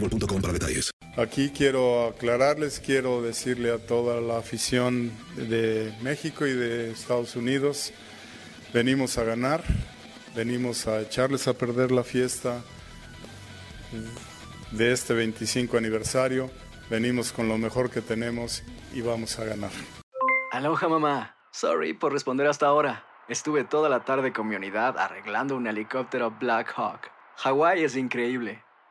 boostmobile.com para detalles. Aquí quiero aclararles, quiero decirle a toda la afición de México y de Estados Unidos, venimos a ganar, venimos a echarles a perder la fiesta de este 25 aniversario, venimos con lo mejor que tenemos y vamos a ganar. Aloha mamá. Sorry por responder hasta ahora. Estuve toda la tarde con mi unidad arreglando un helicóptero Black Hawk. Hawái es increíble.